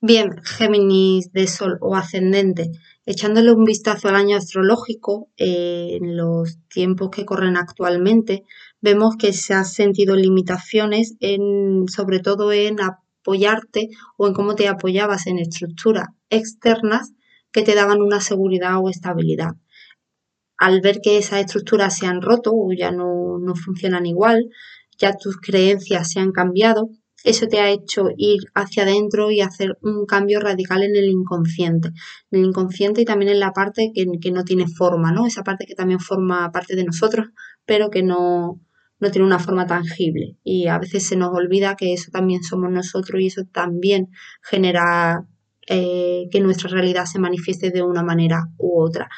Bien, Géminis de Sol o ascendente, echándole un vistazo al año astrológico, eh, en los tiempos que corren actualmente, vemos que se han sentido limitaciones en, sobre todo en apoyarte o en cómo te apoyabas en estructuras externas que te daban una seguridad o estabilidad. Al ver que esas estructuras se han roto o ya no, no funcionan igual, ya tus creencias se han cambiado, eso te ha hecho ir hacia adentro y hacer un cambio radical en el inconsciente. En el inconsciente y también en la parte que, no tiene forma, ¿no? Esa parte que también forma parte de nosotros, pero que no, no tiene una forma tangible. Y a veces se nos olvida que eso también somos nosotros y eso también genera eh, que nuestra realidad se manifieste de una manera u otra.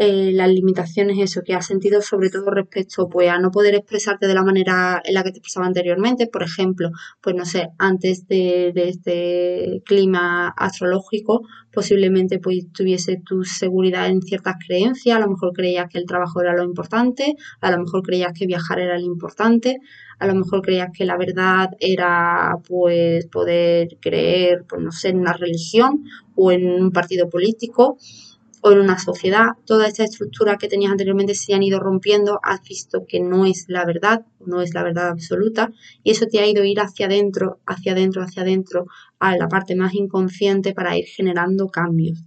Eh, las limitaciones eso que has sentido sobre todo respecto pues a no poder expresarte de la manera en la que te expresaba anteriormente. Por ejemplo pues no sé antes de, este clima astrológico posiblemente pues tuviese tu seguridad en ciertas creencias. A lo mejor creías que el trabajo era lo importante a lo mejor creías que viajar era lo importante a lo mejor creías que la verdad era pues poder creer pues no sé en una religión o en un partido político o en una sociedad, toda esta estructura que tenías anteriormente se han ido rompiendo, has visto que no es la verdad, no es la verdad absoluta, y eso te ha ido a ir hacia adentro, hacia adentro, hacia adentro, a la parte más inconsciente para ir generando cambios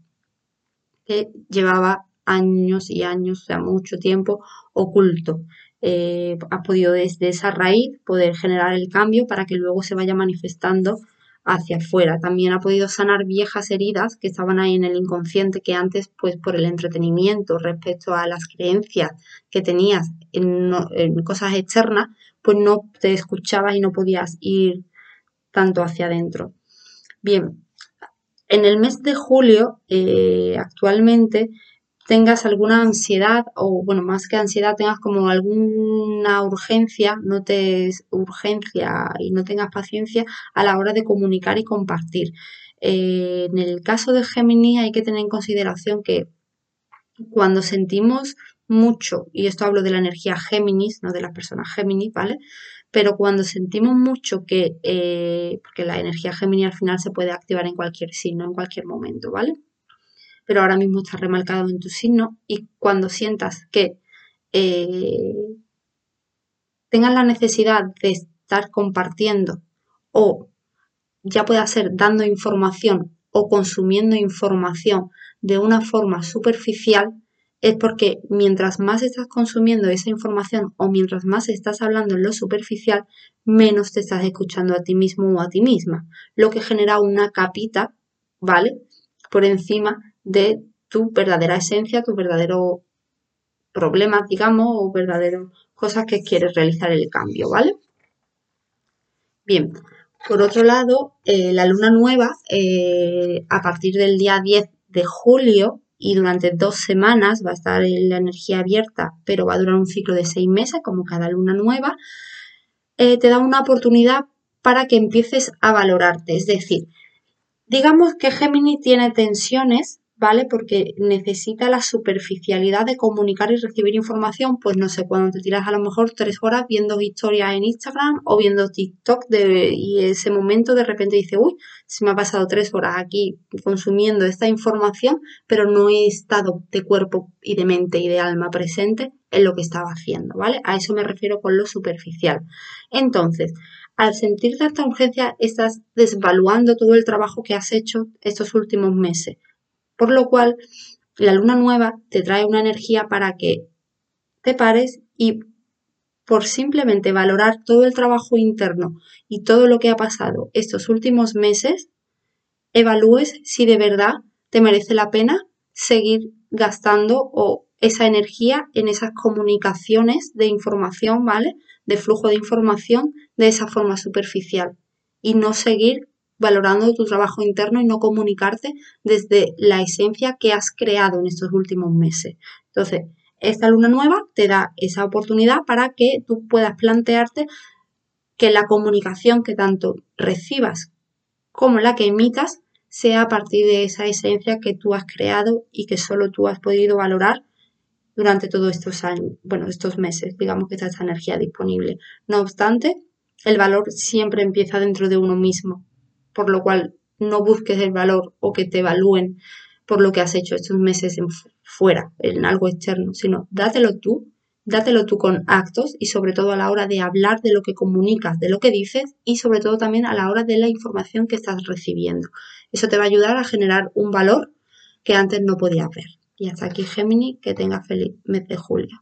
que llevaba años y años, o sea, mucho tiempo oculto. Eh, has podido desde esa raíz poder generar el cambio para que luego se vaya manifestando hacia afuera. También ha podido sanar viejas heridas que estaban ahí en el inconsciente que antes, pues por el entretenimiento respecto a las creencias que tenías en, cosas externas, pues no te escuchabas y no podías ir tanto hacia adentro. Bien, en el mes de julio, eh, actualmente, tengas alguna ansiedad o, bueno, más que ansiedad, tengas como alguna urgencia, no te urgencia y no tengas paciencia a la hora de comunicar y compartir. Eh, en el caso de Gemini hay que tener en consideración que cuando sentimos mucho, y esto hablo de la energía Géminis, no de las personas Géminis, ¿vale? Pero cuando sentimos mucho que, eh, porque la energía Géminis al final se puede activar en cualquier signo, en cualquier momento, ¿vale? Pero ahora mismo está remarcado en tu signo y cuando sientas que eh, tengas la necesidad de estar compartiendo o ya pueda ser dando información o consumiendo información de una forma superficial, es porque mientras más estás consumiendo esa información o mientras más estás hablando en lo superficial, menos te estás escuchando a ti mismo o a ti misma, lo que genera una capita, ¿vale? Por encima de tu verdadera esencia, tu verdadero problema, digamos, o verdadero cosas que quieres realizar el cambio, ¿vale? Bien, por otro lado, eh, la luna nueva, eh, a partir del día 10 de julio y durante dos semanas va a estar en la energía abierta, pero va a durar un ciclo de seis meses, como cada luna nueva, eh, te da una oportunidad para que empieces a valorarte. Es decir, digamos que Gemini tiene tensiones ¿vale? Porque necesita la superficialidad de comunicar y recibir información, pues no sé, cuando te tiras a lo mejor tres horas viendo historias en Instagram o viendo TikTok de, y ese momento de repente dice, uy, se me ha pasado tres horas aquí consumiendo esta información, pero no he estado de cuerpo y de mente y de alma presente en lo que estaba haciendo, ¿vale? A eso me refiero con lo superficial. Entonces, al sentir tanta urgencia, estás desvaluando todo el trabajo que has hecho estos últimos meses por lo cual, la luna nueva te trae una energía para que te pares y por simplemente valorar todo el trabajo interno y todo lo que ha pasado estos últimos meses, evalúes si de verdad te merece la pena seguir gastando o esa energía en esas comunicaciones de información, ¿vale? De flujo de información de esa forma superficial y no seguir valorando tu trabajo interno y no comunicarte desde la esencia que has creado en estos últimos meses. Entonces, esta luna nueva te da esa oportunidad para que tú puedas plantearte que la comunicación que tanto recibas como la que emitas sea a partir de esa esencia que tú has creado y que solo tú has podido valorar durante todos estos años, bueno, estos meses, digamos que está esta energía disponible. No obstante, el valor siempre empieza dentro de uno mismo por lo cual no busques el valor o que te evalúen por lo que has hecho estos meses en fuera, en algo externo, sino dátelo tú, dátelo tú con actos y sobre todo a la hora de hablar de lo que comunicas, de lo que dices y sobre todo también a la hora de la información que estás recibiendo. Eso te va a ayudar a generar un valor que antes no podías ver. Y hasta aquí Gemini, que tenga feliz mes de julio.